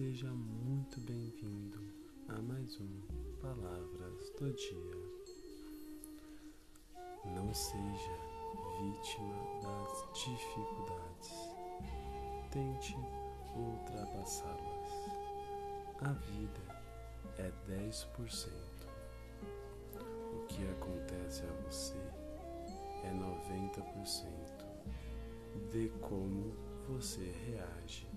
Seja muito bem-vindo a mais um Palavras do Dia. Não seja vítima das dificuldades. Tente ultrapassá-las. A vida é 10%. O que acontece a você é 90% de como você reage.